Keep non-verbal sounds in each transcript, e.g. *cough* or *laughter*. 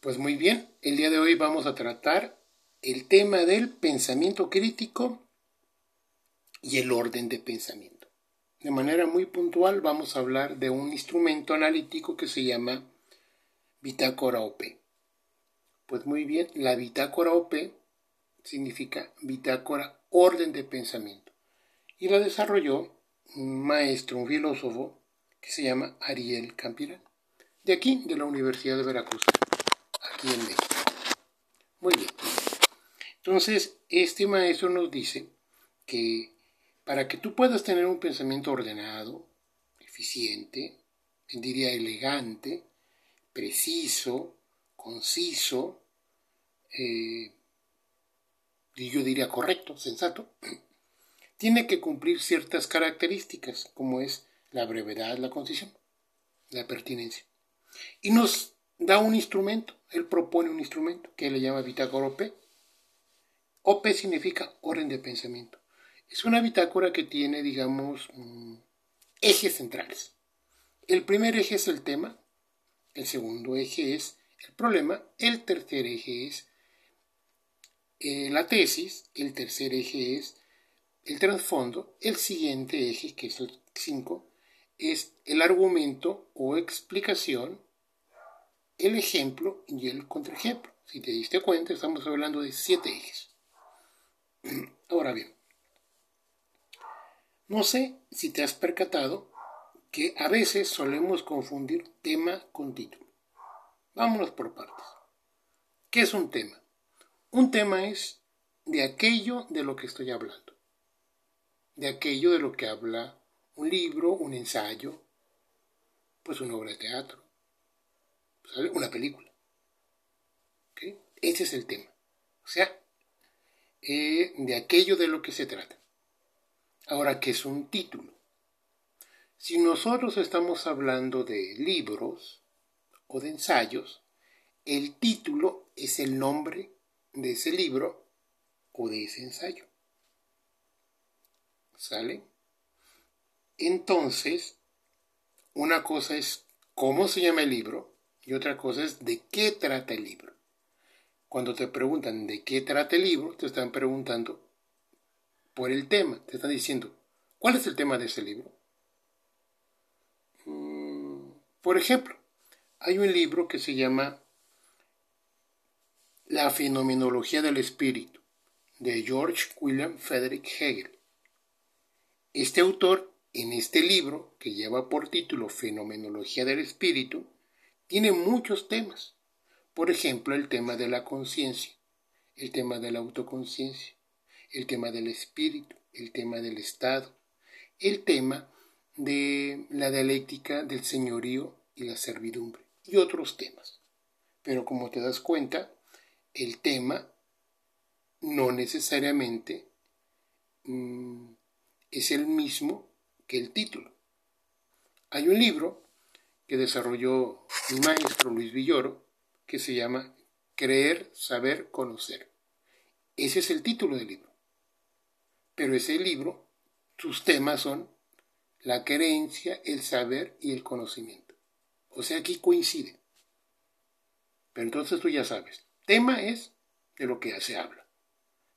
Pues muy bien, el día de hoy vamos a tratar el tema del pensamiento crítico y el orden de pensamiento. De manera muy puntual vamos a hablar de un instrumento analítico que se llama bitácora OP. Pues muy bien, la bitácora OP significa bitácora orden de pensamiento y la desarrolló un maestro, un filósofo que se llama Ariel Campirán, de aquí, de la Universidad de Veracruz, Muy bien. Entonces, este maestro nos dice que para que tú puedas tener un pensamiento ordenado, eficiente, diría elegante, preciso, conciso, eh, y yo diría correcto, sensato, *clears throat* tiene que cumplir ciertas características, como es la brevedad, la concisión, la pertinencia. Y nos da un instrumento, él propone un instrumento que le llama bitácora OP. OP significa orden de pensamiento. Es una bitácora que tiene, digamos, mm, ejes centrales. El primer eje es el tema, el segundo eje es el problema, el tercer eje es eh, la tesis, el tercer eje es el trasfondo, el siguiente eje, que es el 5, es el argumento o explicación, el ejemplo y el contraejemplo. Si te diste cuenta, estamos hablando de siete ejes. *clears throat* Ahora bien, no sé si te has percatado que a veces solemos confundir tema con título. Vámonos por partes. ¿Qué es un tema? Un tema es de aquello de lo que estoy hablando, de aquello de lo que habla un libro, un ensayo, pues una obra de teatro, una película. Ese es el tema. O sea, eh, de aquello de lo que se trata. Ahora, ¿qué es un título? Si nosotros estamos hablando de libros o de ensayos, el título es el nombre de ese libro o de ese ensayo. ¿Sale? Entonces, una cosa es cómo se llama el libro y otra cosa es de qué trata el libro. Cuando te preguntan de qué trata el libro, te están preguntando por el tema. Te están diciendo, ¿cuál es el tema de ese libro? Mm, por ejemplo, hay un libro que se llama La fenomenología del espíritu, de George William Frederick Hegel. Este autor en este libro, que lleva por título Fenomenología del Espíritu, tiene muchos temas. Por ejemplo, el tema de la conciencia, el tema de la autoconciencia, el tema del espíritu, el tema del estado, el tema de la dialéctica del señorío y la servidumbre y otros temas. Pero como te das cuenta, el tema no necesariamente mm, es el mismo que el título. Hay un libro que desarrolló mi maestro Luis Villoro que se llama Creer, Saber, Conocer. Ese es el título del libro. Pero ese libro, sus temas son la creencia, el saber y el conocimiento. O sea, aquí coincide. Pero entonces tú ya sabes, tema es de lo que ya se habla.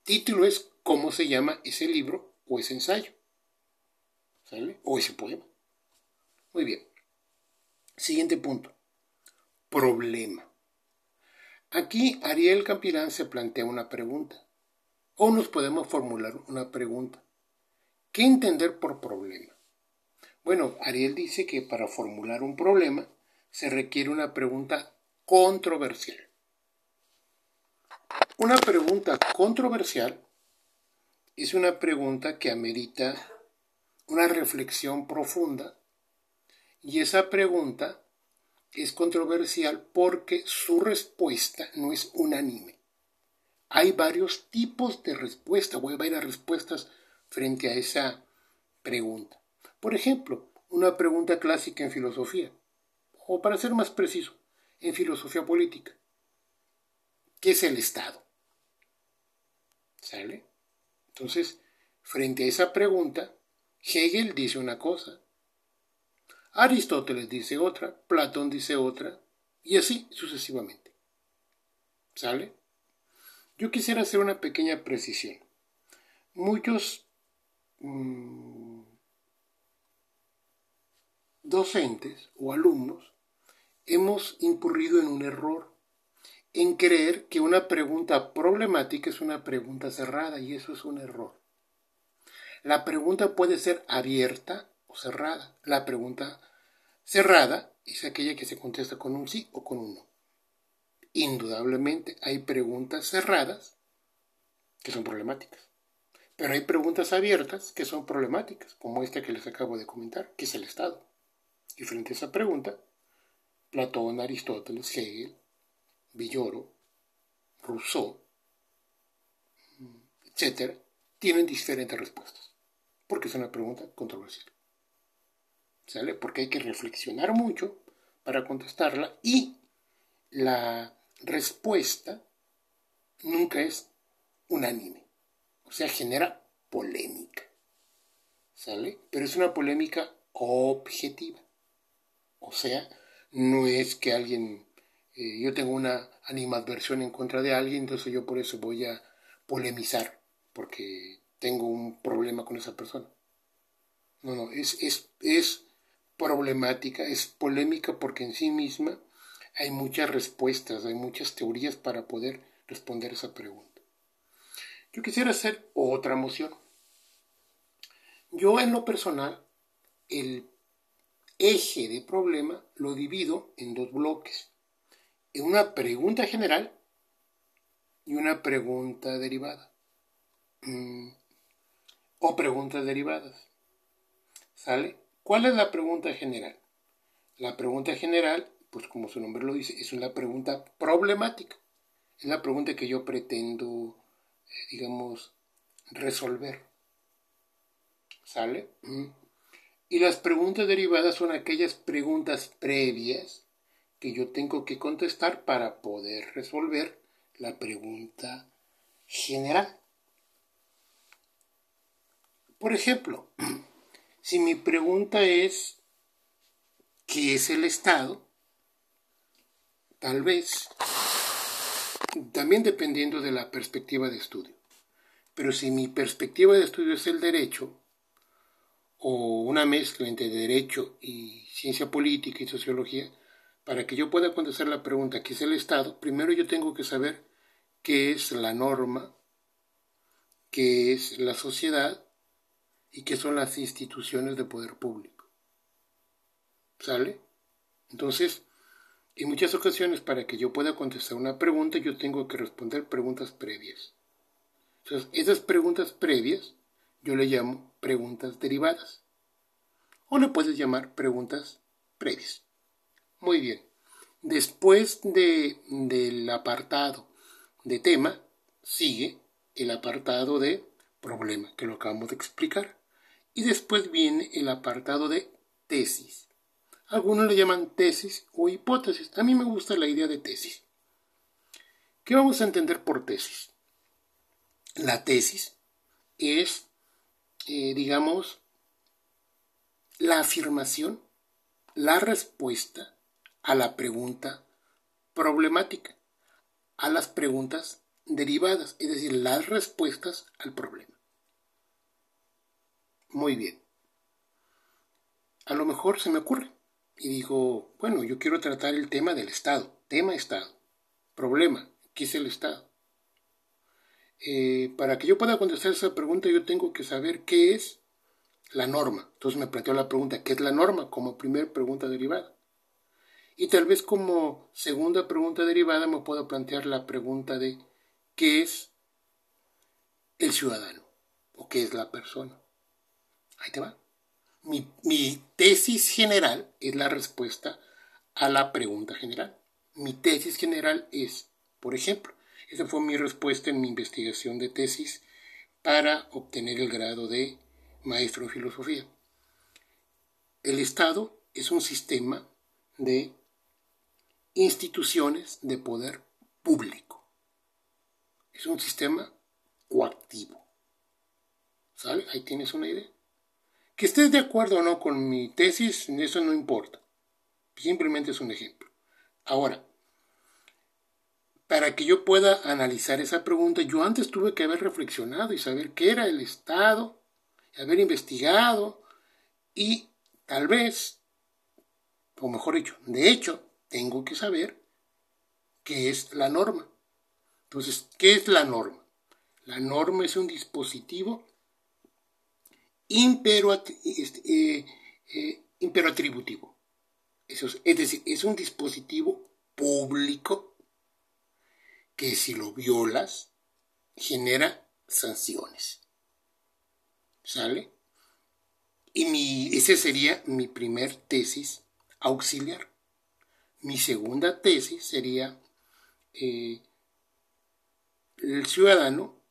Título es cómo se llama ese libro o ese ensayo. O ese poema. Muy bien. Siguiente punto. Problema. Aquí Ariel Campirán se plantea una pregunta. O nos podemos formular una pregunta. ¿Qué entender por problema? Bueno, Ariel dice que para formular un problema se requiere una pregunta controversial. Una pregunta controversial es una pregunta que amerita una reflexión profunda y esa pregunta es controversial porque su respuesta no es unánime. Hay varios tipos de respuesta, voy a varias respuestas frente a esa pregunta. Por ejemplo, una pregunta clásica en filosofía, o para ser más preciso, en filosofía política. ¿Qué es el Estado? ¿Sale? Entonces, frente a esa pregunta, Hegel dice una cosa, Aristóteles dice otra, Platón dice otra, y así sucesivamente. ¿Sale? Yo quisiera hacer una pequeña precisión. Muchos mm, docentes o alumnos hemos incurrido en un error en creer que una pregunta problemática es una pregunta cerrada y eso es un error. La pregunta puede ser abierta cerrada. La pregunta cerrada es aquella que se contesta con un sí o con un no. Indudablemente hay preguntas cerradas que son problemáticas. Pero hay preguntas abiertas que son problemáticas, como esta que les acabo de comentar, que es el Estado. Y frente a esa pregunta, Platón, Aristóteles, Hegel, Villoro, Rousseau, etc., tienen diferentes respuestas, porque es una pregunta controversial. ¿Sale? Porque hay que reflexionar mucho para contestarla y la respuesta nunca es unánime, o sea, genera polémica. ¿Sale? Pero es una polémica objetiva. O sea, no es que alguien, eh, yo tengo una animadversión en contra de alguien, entonces yo por eso voy a polemizar, porque tengo un problema con esa persona. No, no, es, es, es problemática, es polémica porque en sí misma hay muchas respuestas, hay muchas teorías para poder responder esa pregunta. Yo quisiera hacer otra moción. Yo en lo personal, el eje de problema lo divido en dos bloques. En una pregunta general y una pregunta derivada. Mm, o preguntas derivadas. ¿Sale? ¿Cuál es la pregunta general? La pregunta general, pues como su nombre lo dice, es una pregunta problemática. Es la pregunta que yo pretendo, eh, digamos, resolver. ¿Sale? Mm. Y las preguntas derivadas son aquellas preguntas previas que yo tengo que contestar para poder resolver la pregunta general. Por ejemplo, *clears throat* si mi pregunta es ¿qué es el Estado? Tal vez, también dependiendo de la perspectiva de estudio. Pero si mi perspectiva de estudio es el derecho, o una mezcla entre derecho y ciencia política y sociología, para que yo pueda contestar la pregunta ¿qué es el Estado? Primero yo tengo que saber qué es la norma, qué es la sociedad y qué son las instituciones de poder público. ¿Sale? Entonces, en muchas ocasiones para que yo pueda contestar una pregunta yo tengo que responder preguntas previas. Entonces, esas preguntas previas yo le llamo preguntas derivadas. O le puedes llamar preguntas previas. Muy bien. Después de, del apartado de tema, sigue el apartado de problema, que lo acabamos de explicar. Y después viene el apartado de tesis. Algunos le llaman tesis o hipótesis. A mí me gusta la idea de tesis. ¿Qué vamos a entender por tesis? La tesis es eh, digamos, la afirmación, la respuesta a la pregunta problemática, a las preguntas derivadas, es decir, las respuestas al problema. Muy bien. A lo mejor se me ocurre y digo, bueno, yo quiero tratar el tema del Estado, tema Estado, problema, ¿qué es el Estado? Eh, para que yo pueda contestar esa pregunta yo tengo que saber qué es la norma. Entonces me planteo la pregunta, ¿qué es la norma? Como primer pregunta derivada. Y tal vez como segunda pregunta derivada me puedo plantear la pregunta de ¿qué es el ciudadano? ¿O qué es la persona? Ahí te va. Mi, mi tesis general es la respuesta a la pregunta general. Mi tesis general es, por ejemplo, esa fue mi respuesta en mi investigación de tesis para obtener el grado de maestro en filosofía. El Estado es un sistema de instituciones de poder público. Es un sistema coactivo. ¿Sale? Ahí tienes una idea. Que estés de acuerdo o no con mi tesis, eso no importa. Simplemente es un ejemplo. Ahora, para que yo pueda analizar esa pregunta, yo antes tuve que haber reflexionado y saber qué era el Estado, haber investigado y tal vez, o mejor dicho, de hecho, tengo que saber qué es la norma. Entonces, ¿qué es la norma? La norma es un dispositivo eh, eh, imperatributivo. Eso es, decir, es un dispositivo público que si lo violas genera sanciones. ¿Sale? Y mi, ese sería mi primer tesis auxiliar. Mi segunda tesis sería eh, el ciudadano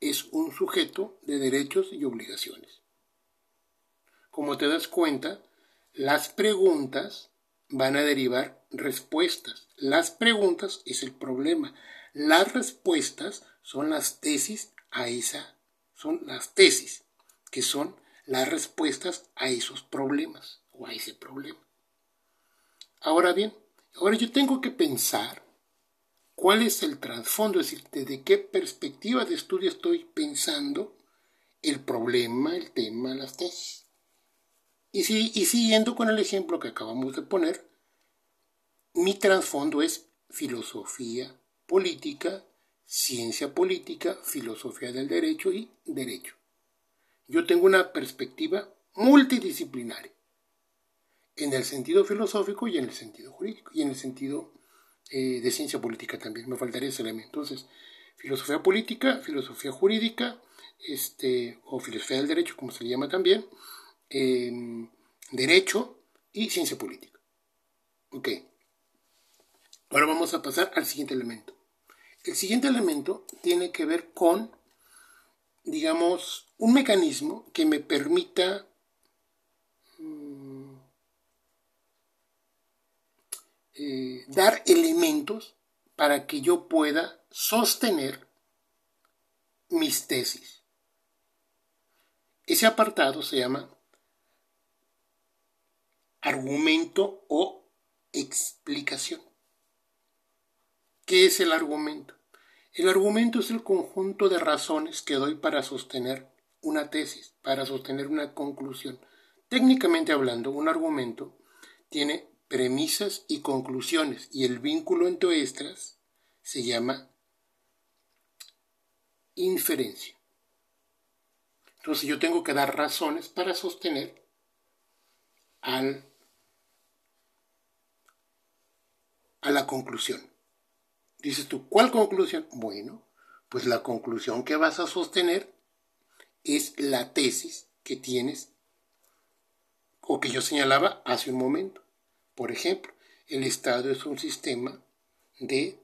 es un sujeto de derechos y obligaciones. Como te das cuenta, las preguntas van a derivar respuestas. Las preguntas es el problema. Las respuestas son las tesis a esa, son las tesis, que son las respuestas a esos problemas o a ese problema. Ahora bien, ahora yo tengo que pensar cuál es el trasfondo, es decir, desde qué perspectiva de estudio estoy pensando el problema, el tema, las tesis. Y, si, y siguiendo con el ejemplo que acabamos de poner, mi trasfondo es filosofía política, ciencia política, filosofía del derecho y derecho. Yo tengo una perspectiva multidisciplinaria, en el sentido filosófico y en el sentido jurídico, y en el sentido eh, de ciencia política también, me faltaría ese elemento. Entonces, filosofía política, filosofía jurídica, este, o filosofía del derecho, como se le llama también, em, derecho y ciencia política. Ok. Ahora vamos a pasar al siguiente elemento. El siguiente elemento tiene que ver con, digamos, un mecanismo que me permita mm, eh, dar elementos para que yo pueda sostener mis tesis. Ese apartado se llama argumento o explicación. ¿Qué es el argumento? El argumento es el conjunto de razones que doy para sostener una tesis, para sostener una conclusión. Técnicamente hablando, un argumento tiene premisas y conclusiones y el vínculo entre estas se llama inferencia. Entonces yo tengo que dar razones para sostener al, a la conclusión. Dices tú, ¿cuál conclusión? Bueno, pues la conclusión que vas a sostener es la tesis que tienes o que yo señalaba hace un momento. Por ejemplo, el Estado es un sistema de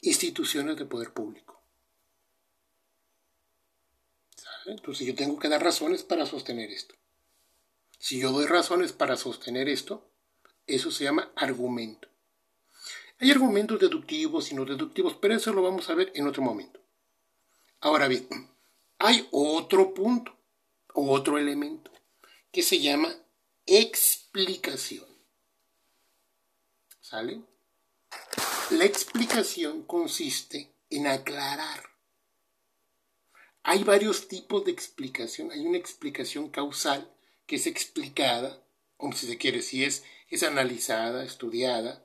instituciones de poder público. Entonces yo tengo que dar razones para sostener esto. Si yo doy razones para sostener esto, eso se llama argumento. Hay argumentos deductivos y no deductivos, pero eso lo vamos a ver en otro momento. Ahora bien, hay otro punto, otro elemento, que se llama explicación. ¿Sale? La explicación consiste en aclarar. Hay varios tipos de explicación. Hay una explicación causal que es explicada, o si se quiere, si es, es analizada, estudiada,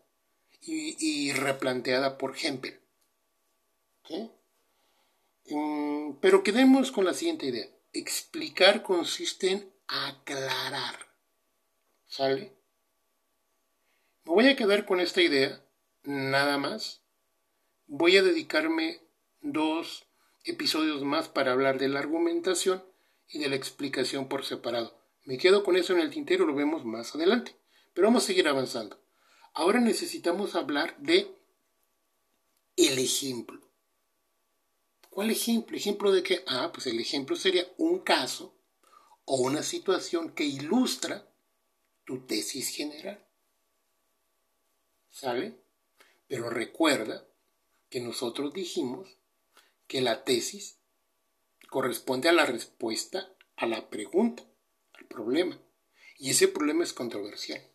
y, replanteada por Hempel. Mm, pero quedemos con la siguiente idea. Explicar consiste en aclarar. ¿Sale? Me voy a quedar con esta idea, nada más. Voy a dedicarme dos episodios más para hablar de la argumentación y de la explicación por separado. Me quedo con eso en el tintero, lo vemos más adelante. Pero vamos a seguir avanzando. Ahora necesitamos hablar de el ejemplo. ¿Cuál ejemplo? ¿Ejemplo de qué? Ah, pues el ejemplo sería un caso o una situación que ilustra tu tesis general. ¿Sale? Pero recuerda que nosotros dijimos que la tesis corresponde a la respuesta a la pregunta, al problema. Y ese problema es controversial.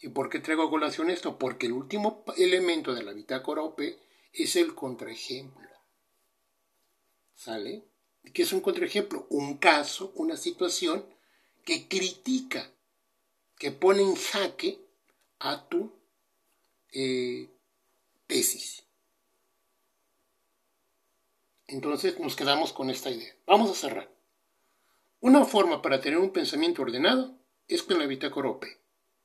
¿Y por qué traigo a colación esto? Porque el último elemento de la bitácora OP es el contraejemplo. ¿Sale? ¿Qué es un contraejemplo? Un caso, una situación que critica, que pone en jaque a tu eh, tesis. Entonces nos quedamos con esta idea. Vamos a cerrar. Una forma para tener un pensamiento ordenado es con la bitácora OP,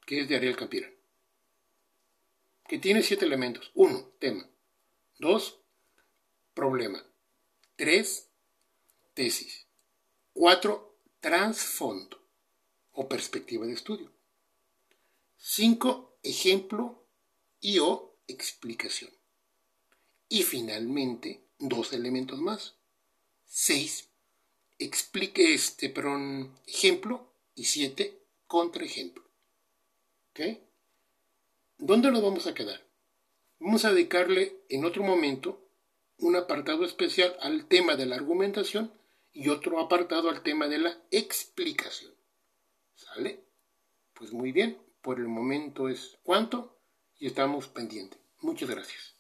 que es de Ariel Campira, que tiene siete elementos. Uno, tema. Dos, problema. Tres, tesis. Cuatro, trasfondo o perspectiva de estudio. Cinco, ejemplo y o explicación. Y finalmente, dos elementos más. Seis, explique este, perdón, ejemplo y siete, contraejemplo. ¿Ok? ¿Dónde lo vamos a quedar? Vamos a dedicarle en otro momento un apartado especial al tema de la argumentación y otro apartado al tema de la explicación. ¿Sale? Pues muy bien, por el momento es cuánto y estamos pendientes. Muchas gracias.